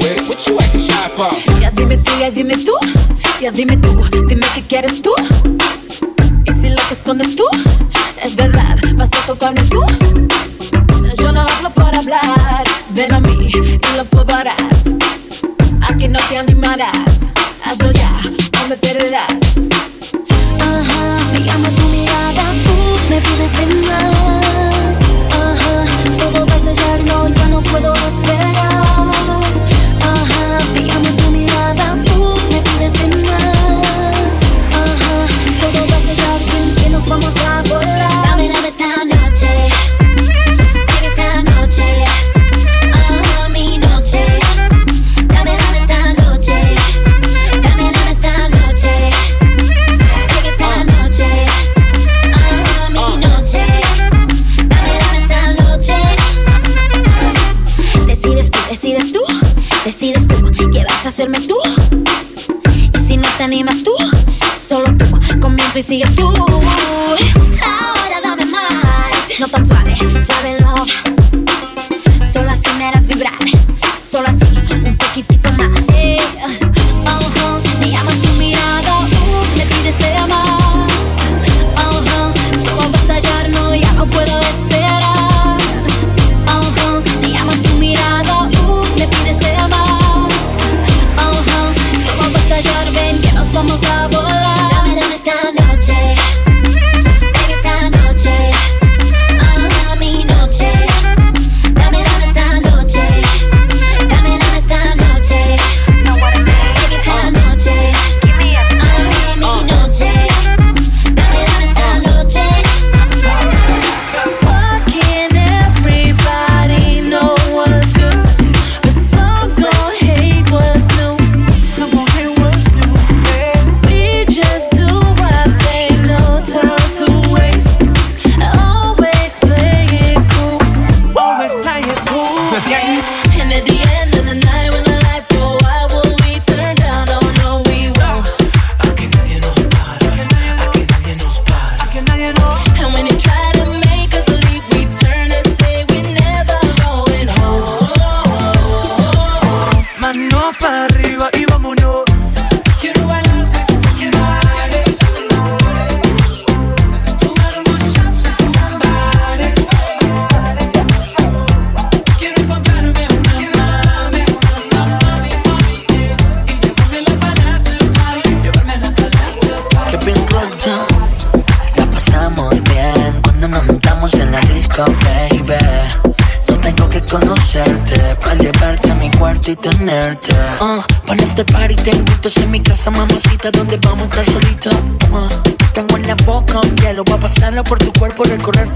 Wait, what you acting shy for? Ya dime tú, ya dime tú, ya dime tú, dime qué quieres tú. Y si lo que escondes tú, es verdad, vas a tocarme tú. Yo no hablo por hablar, ven a mí y lo probarás. Aquí no te animarás, hazlo ya, no me perderás. Ajá, me llama tu mirada, tú me pides de más. see a few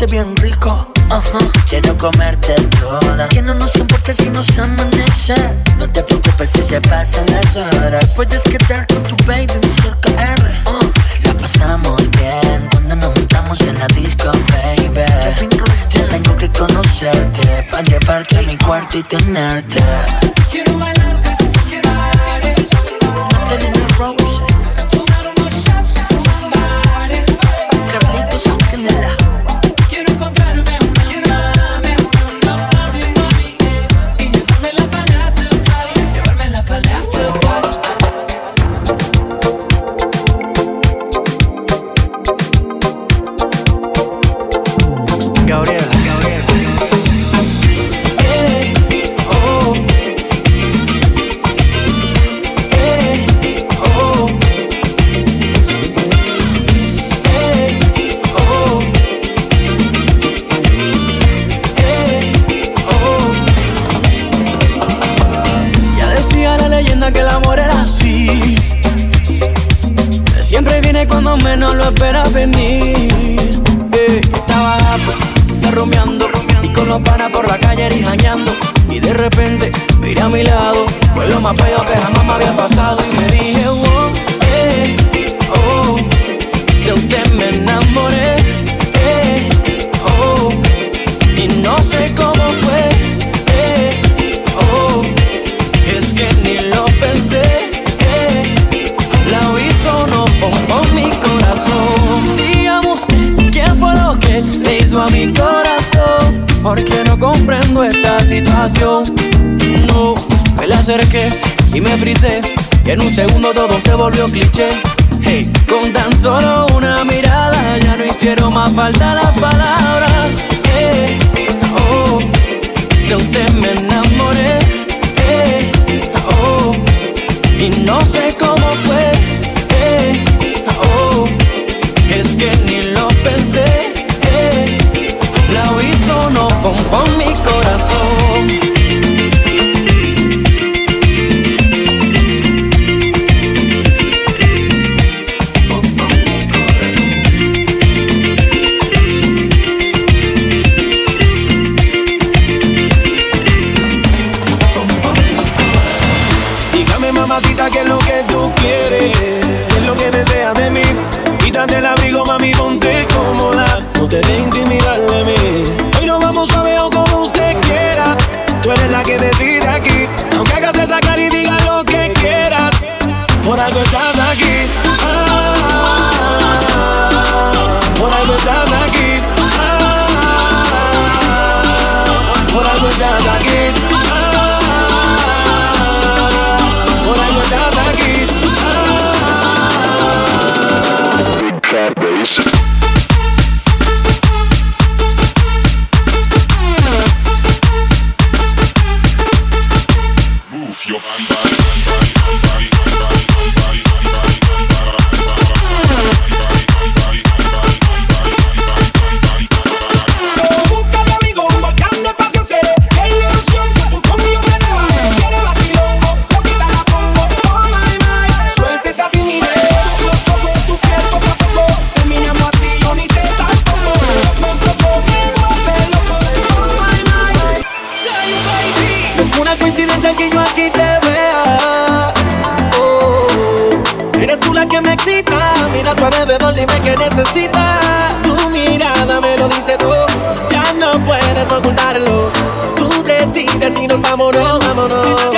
bien rico. Uh Quiero comerte toda. Que no nos importa si nos amanece. No te preocupes si se pasan las horas. Puedes quedar con tu baby cerca R. Uh, la pasamos bien cuando nos juntamos en la disco, baby. Ya tengo que conocerte para llevarte a mi cuarto y tenerte. Quiero bailar, volvió cliché. Hey, con tan solo una mirada ya no hicieron más falta las palabras. Hey, coincidencia que yo aquí te vea. Oh, eres tú la que me excita. Mira tu alrededor, dime que necesitas. Tu mirada me lo dice todo. Ya no puedes ocultarlo. Tú decides si nos vamos o no. Vámonos.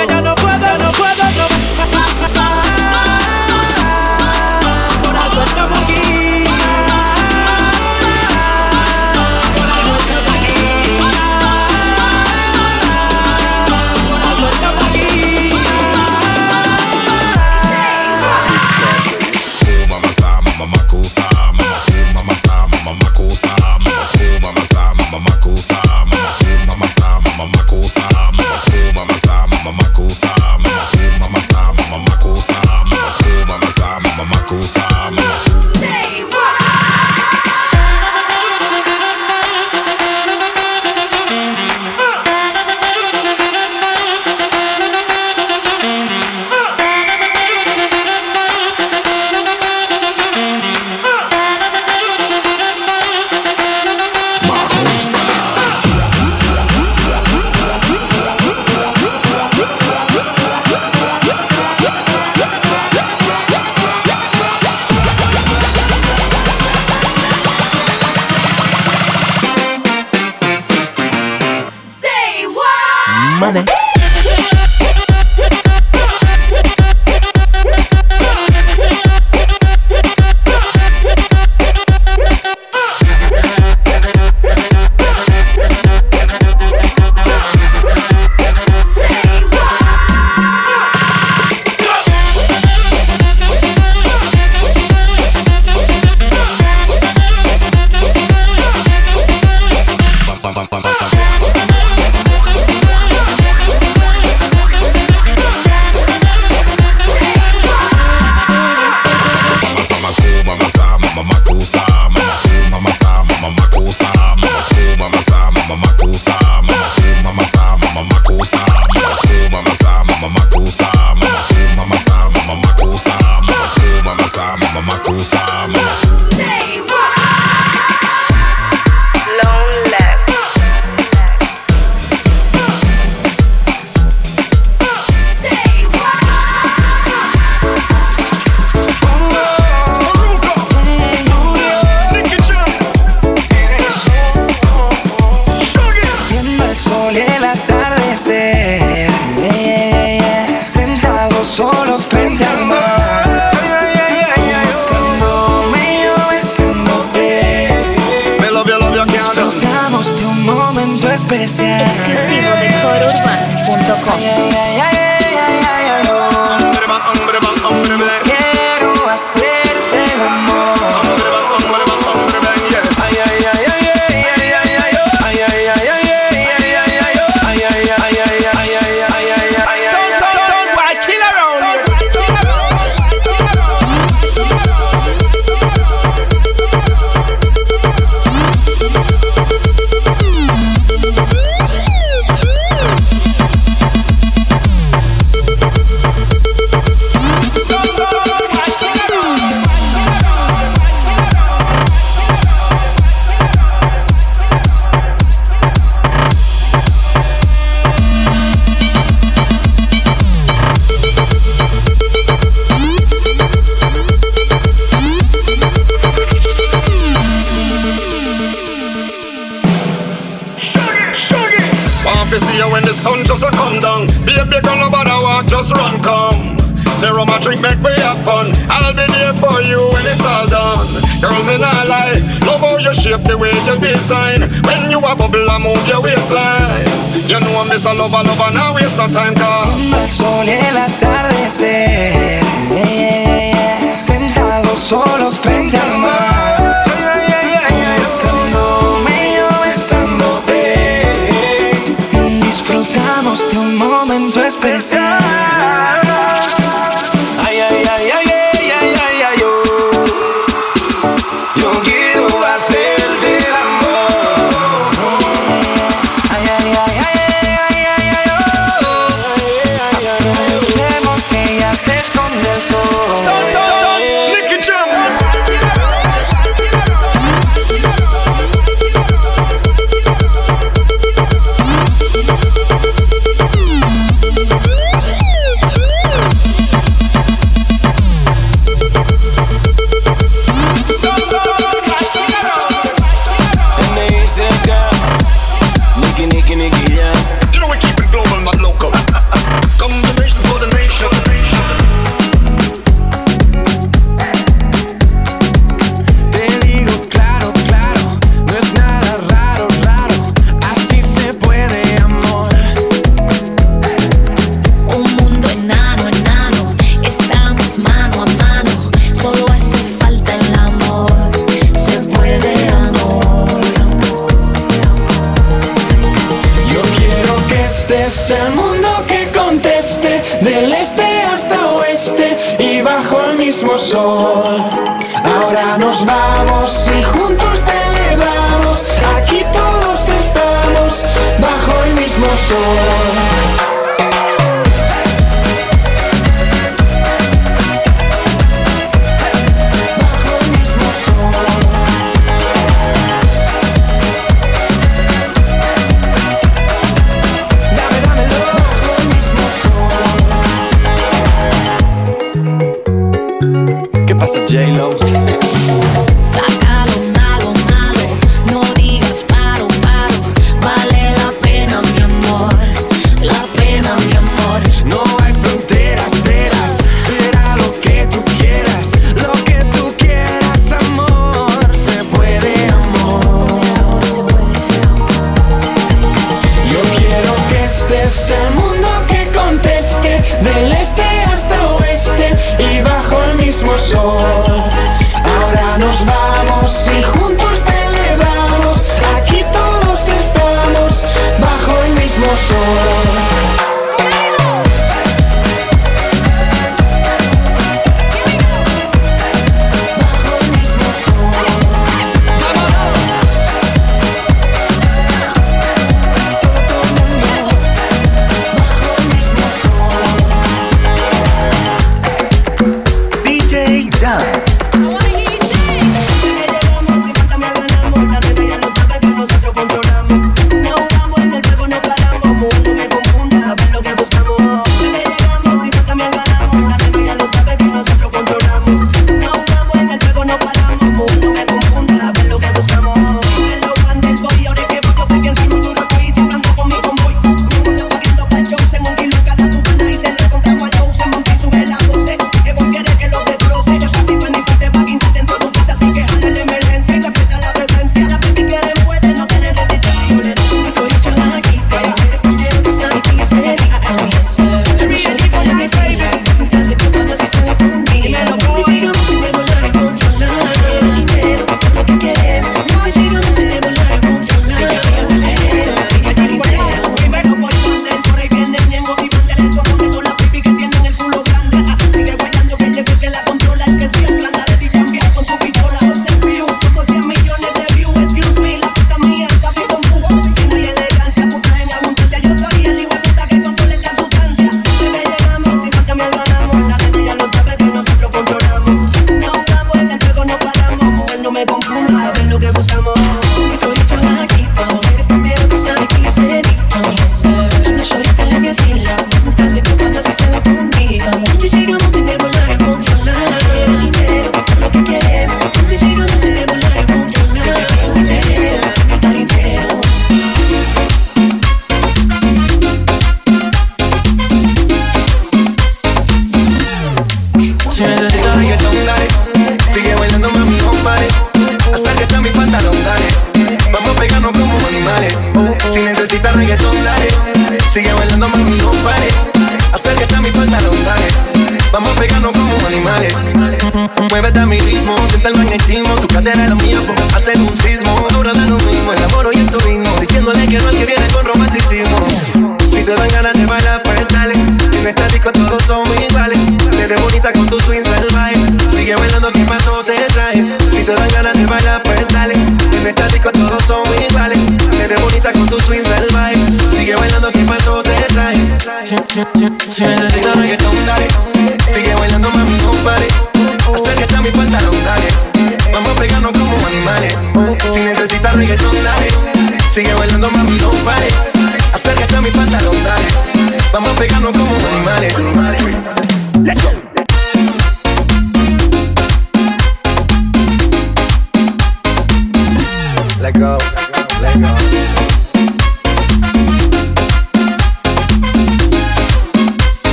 soul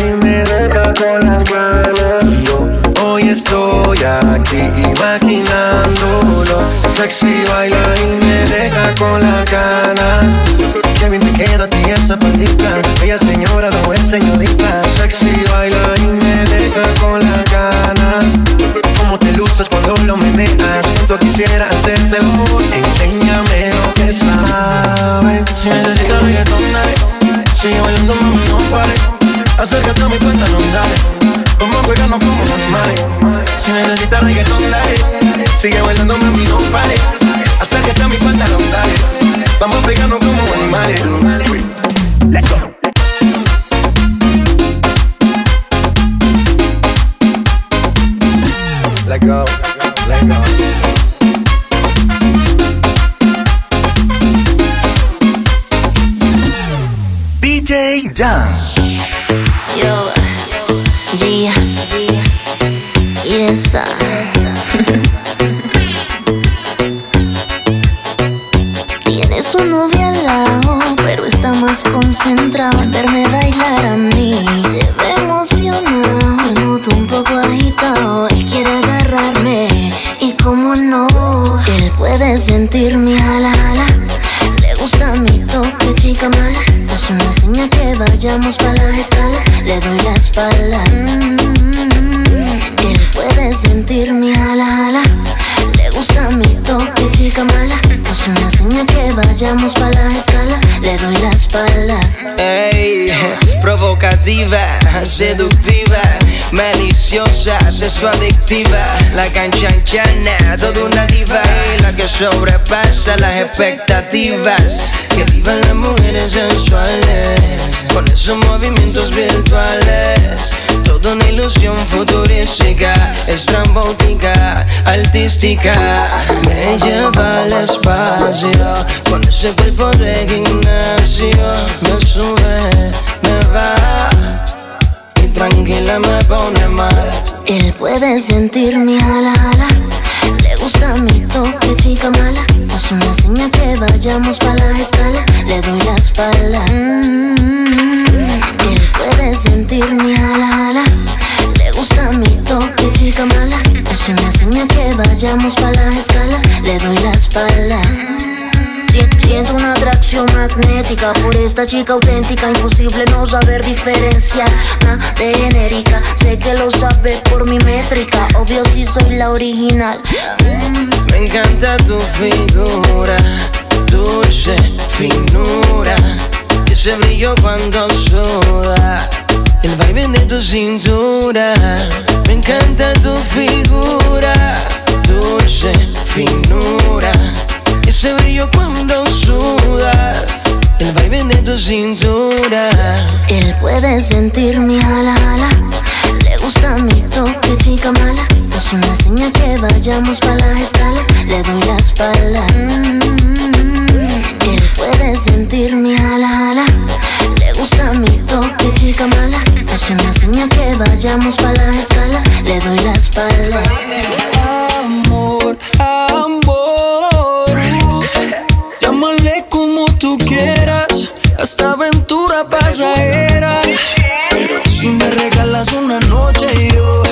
y me deja con las ganas Y yo hoy estoy aquí imaginándolo. Sexy baila y me deja con las ganas. Qué bien te queda a ti esa faldita. Ella señora, no es señorita. Sexy baila y me deja con las ganas. Cómo te luces cuando lo meneas Siento quisiera hacerte el amor. Enséñame lo que sabes. Si necesitas reggaetón, dale. Sigue bailando, mami, no pare Acércate a mi cuenta, no dale. Vamos a pegarnos como animales. Si necesitas reggaetón, dale. Sigue bailando, mami, no pare. Acércate a mi cuenta, no dale. Vamos a pegarnos como animales. Let's go. Seductiva, maliciosa, sexoadictiva, la canchanchana, toda una diva, y la que sobrepasa las expectativas, que vivan las mujeres sensuales, con esos movimientos virtuales, toda una ilusión futurística, estrambótica, artística, me lleva al espacio, con ese cuerpo de gimnasio, me sube, me va, y tranquila me pone mal. Él puede sentir mi ala, ala. Le gusta mi toque, chica mala. Es una señal que vayamos para la escala. Le doy la espalda. Mm, Él puede sentir mi ala, ala. Le gusta mi toque, chica mala. Es una señal que vayamos para la escala. Le doy la espalda. Si- Siento una atracción magnética por esta chica auténtica, imposible no saber diferenciar de genérica. Sé que lo sabes por mi métrica, obvio si soy la original. Me encanta tu figura, dulce finura, ese brillo cuando suda, el baile de tu cintura. Me encanta tu figura, dulce finura, ese brillo cuando suda, el baile de tu cintura. Él puede sentir mi ala, ala. Le gusta mi toque, chica mala. Es una señal que vayamos para la escala. Le doy la espalda. Mm, Él puede sentir mi ala, ala. Le gusta mi toque, chica mala. Es una señal que vayamos para la escala. Le doy la espalda. Pasajera. Si me regalas una noche yo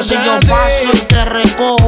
Si yo paso y te recojo.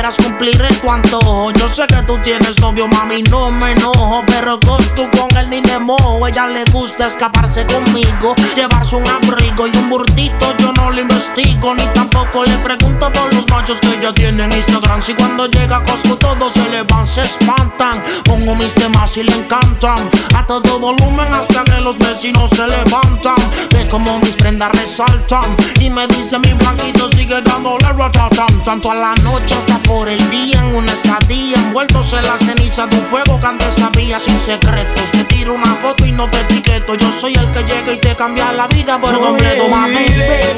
Quieras, cumpliré tu antojo. Yo sé que tú tienes novio, mami, no me enojo. Pero con tú con él ni me mojo. Ella le gusta escaparse conmigo, llevarse un abrigo y un burtito. Yo no le investigo, ni tampoco le pregunto por los machos que ella tiene en Instagram. Si cuando llega a Costco todos se le van, se espantan. Pongo mis temas y le encantan. A todo volumen hasta que los vecinos se levantan. Ve como mis prendas resaltan. Y me dice mi blanquito sigue dándole ratatam. Tanto a la noche hasta por el día. En una estadía envueltos en la ceniza de un fuego que antes sabía sin secretos. Te tiro una foto y no te etiqueto. Yo soy el que llega y te cambia la vida por completo, mami. iré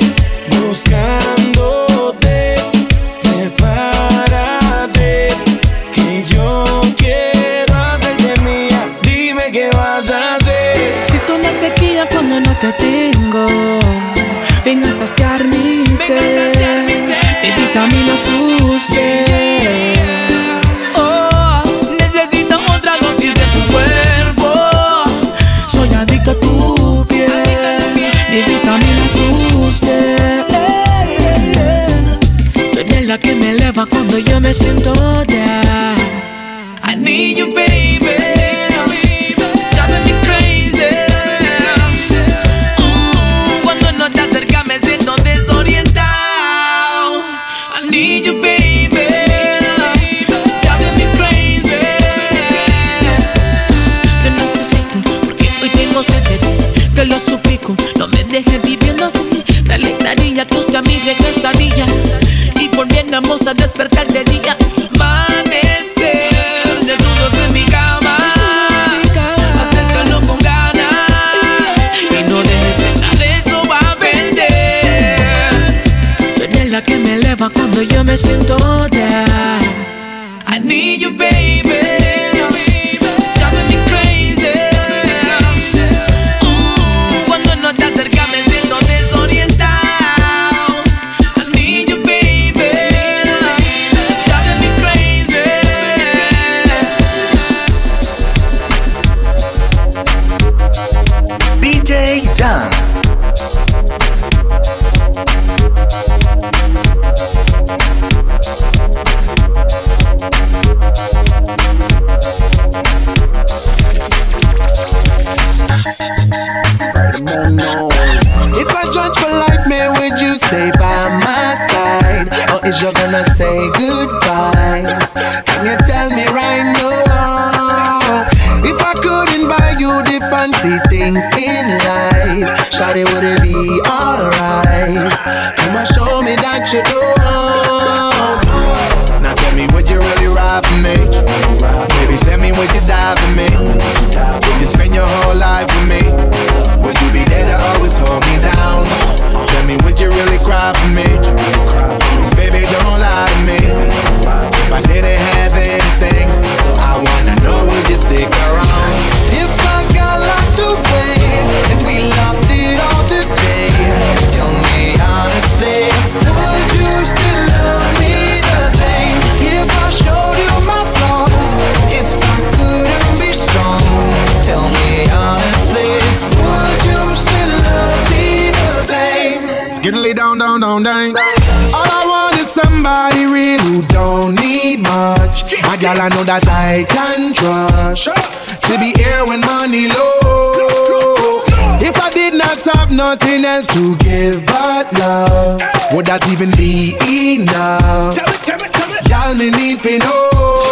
buscándote. Prepárate, que yo quiero hacerte mía. Dime qué vas a hacer. Siento una sequía cuando no te tengo. Ven a saciar mi sed. Mi vitamina usted. Oh, necesito otra dosis de tu cuerpo. Soy adicto a tu piel. Mi vitamina usted. Eres la que me eleva cuando yo me siento down. I need you, baby. Volviéramos a despertar de día. Amanecer desnudos en mi cama. Acércalo con ganas. Y no dejes echar eso a perder. Tú eres la que me eleva cuando yo me siento around. I, eh? all I want is somebody real who don't need much. A girl I know that I can trust. To be here when money low. If I did not have nothing else to give but love, would that even be enough? Y'all me need to know.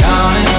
tell me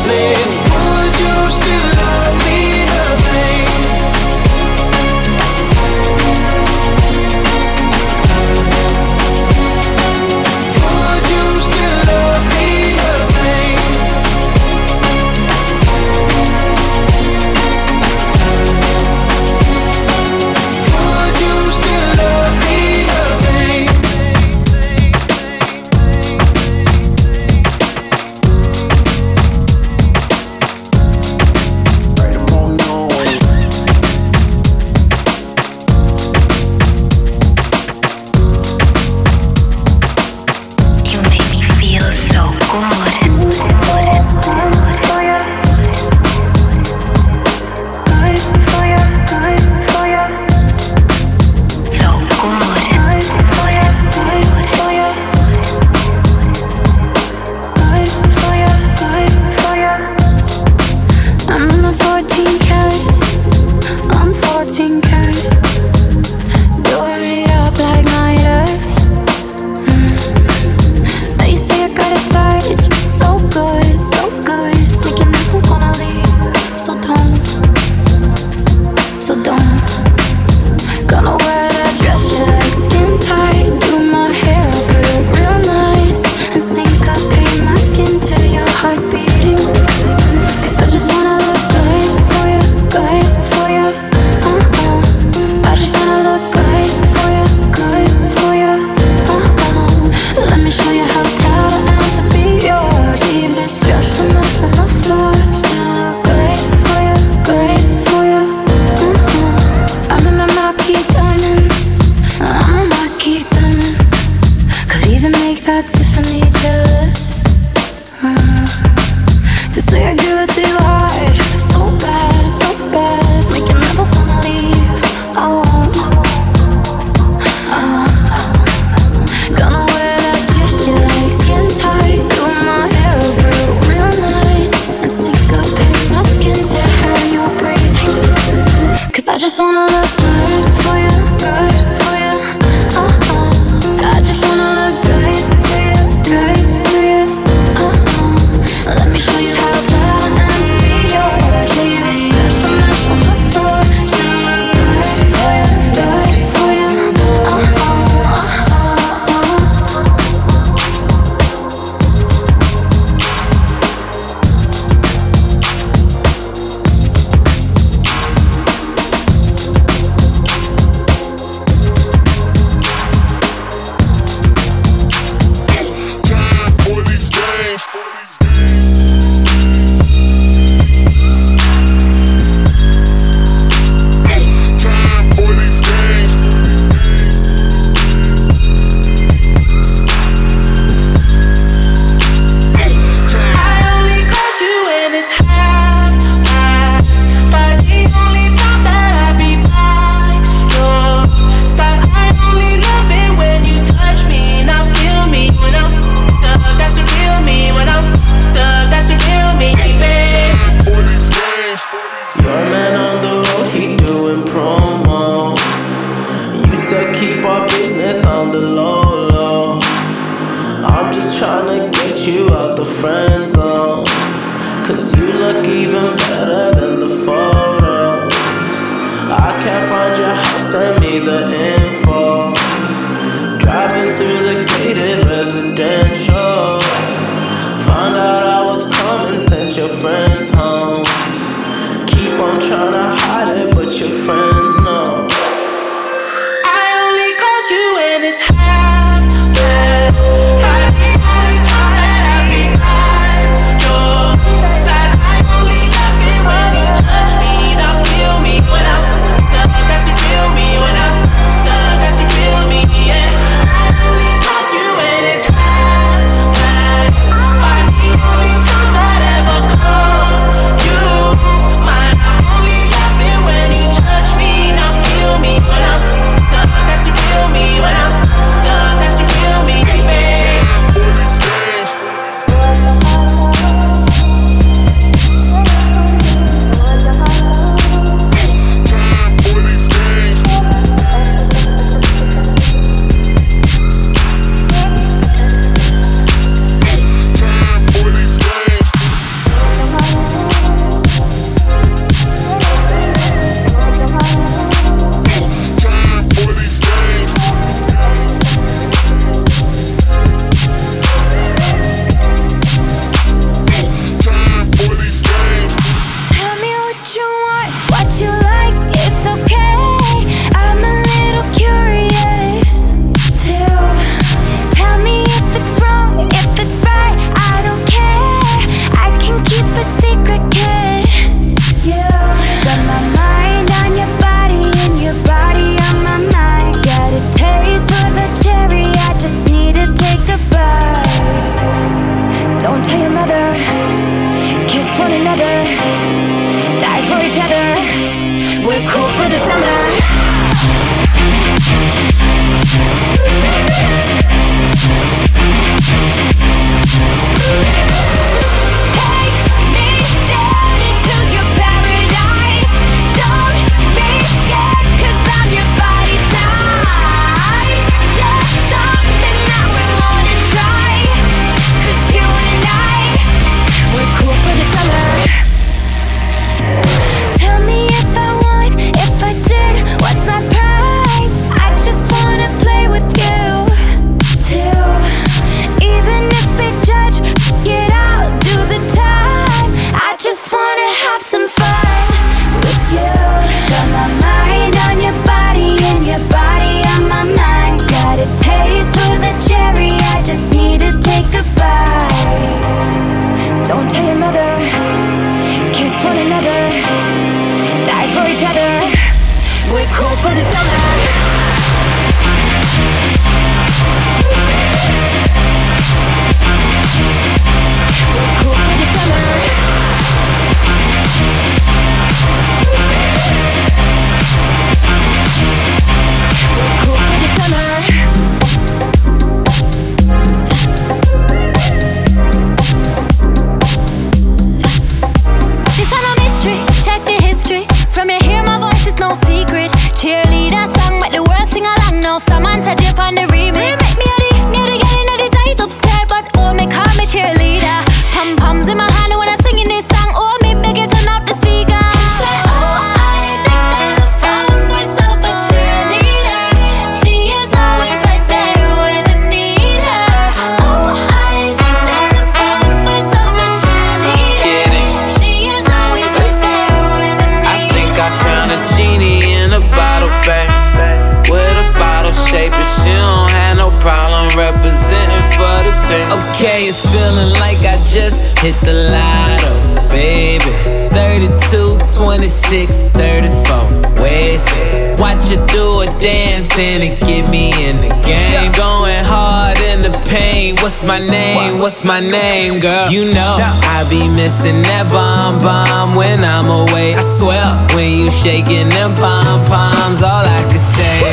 my name? What's my name, girl? You know I be missing that bomb bomb when I'm away. I swear, when you shaking them pom poms, all I can say.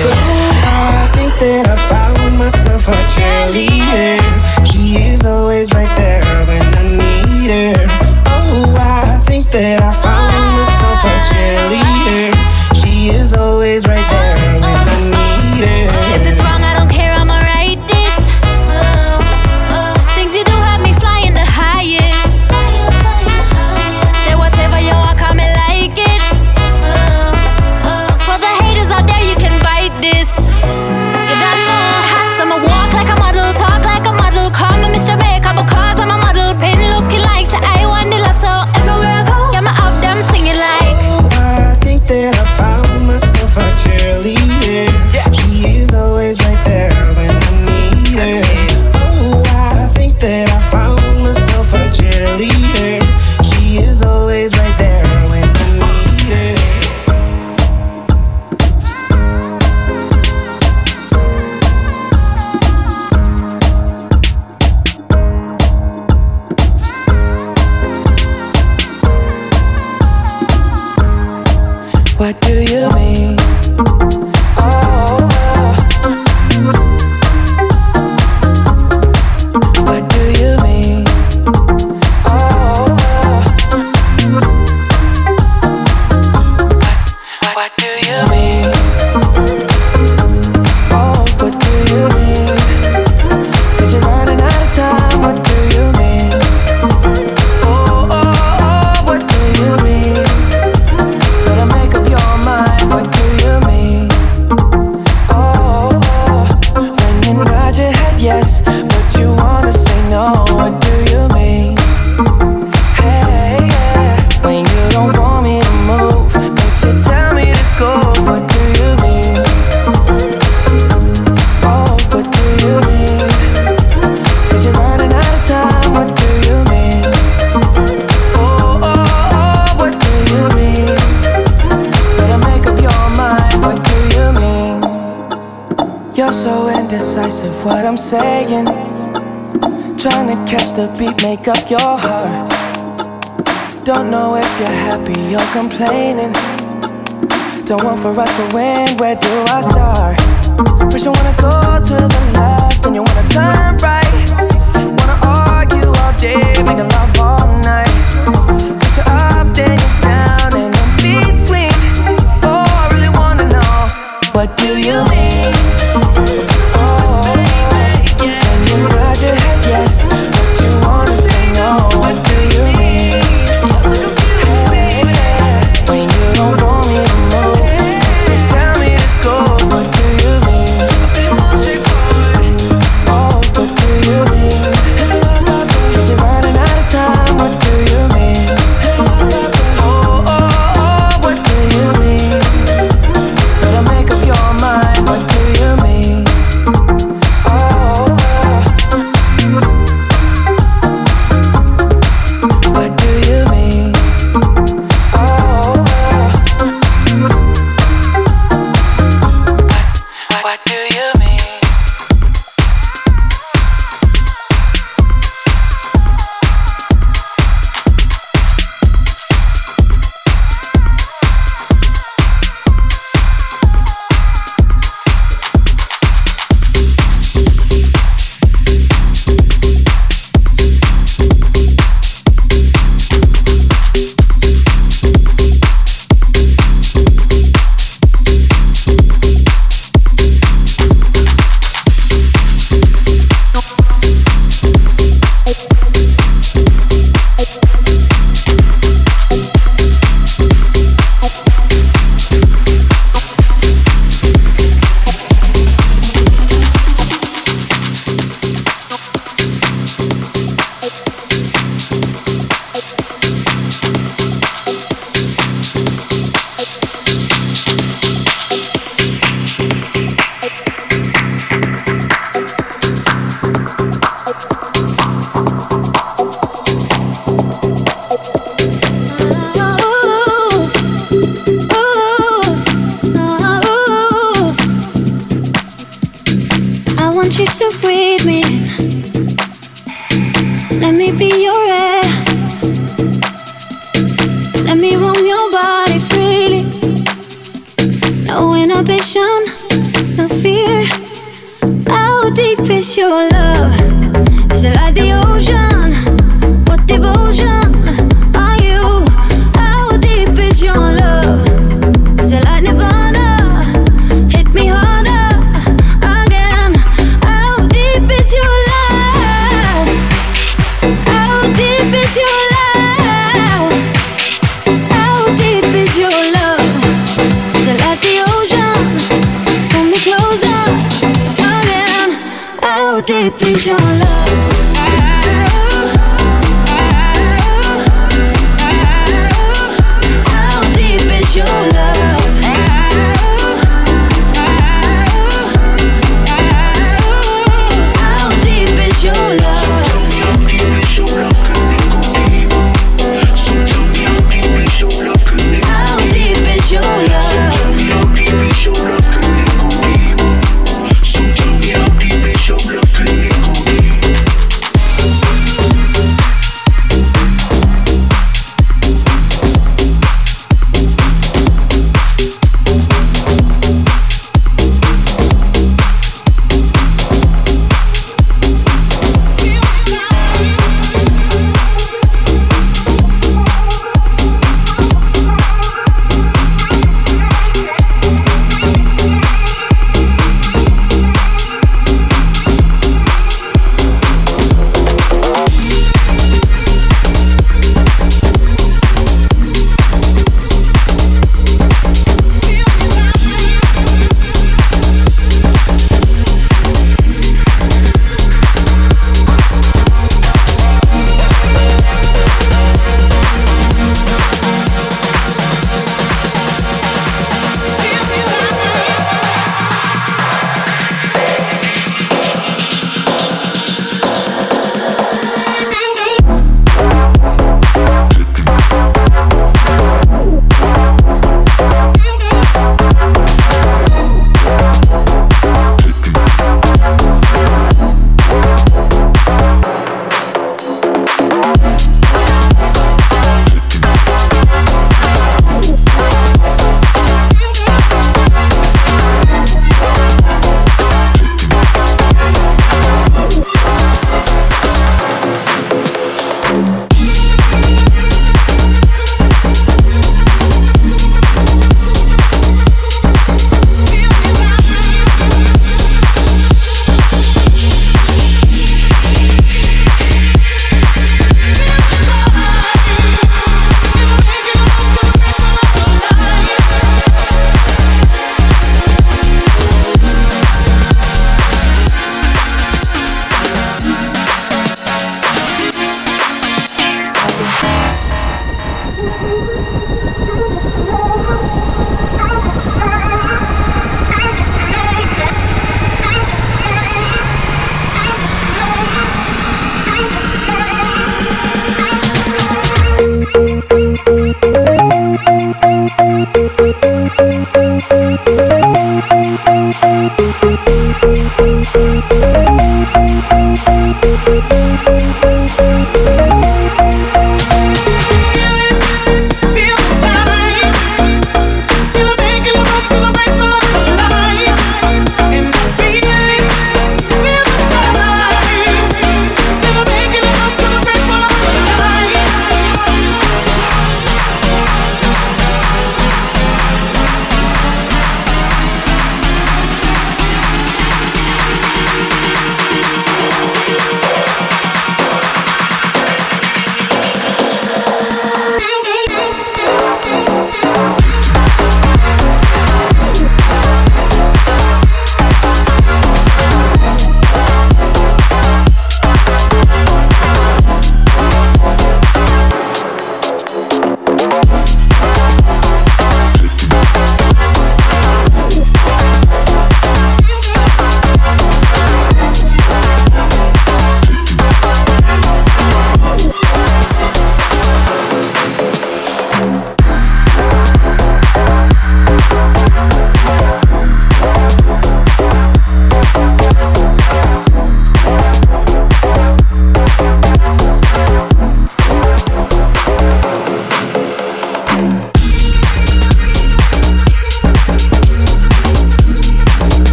I think that I found myself a cheerleader. Don't know if you're happy or complaining. Don't want for us to win. Where do I start? First you wanna go to the left, then you wanna turn right. Wanna argue all day, making love all night. First you up, then you down, and in between. Oh, I really wanna know what do you mean?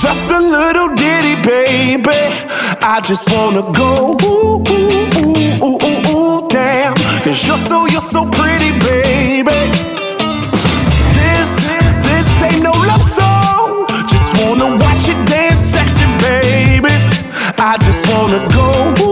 Just a little ditty, baby. I just wanna go ooh, ooh, ooh, ooh, ooh, ooh, damn. Cause you're so, you're so pretty, baby. This, this ain't no love song. Just wanna watch you dance sexy, baby. I just wanna go ooh,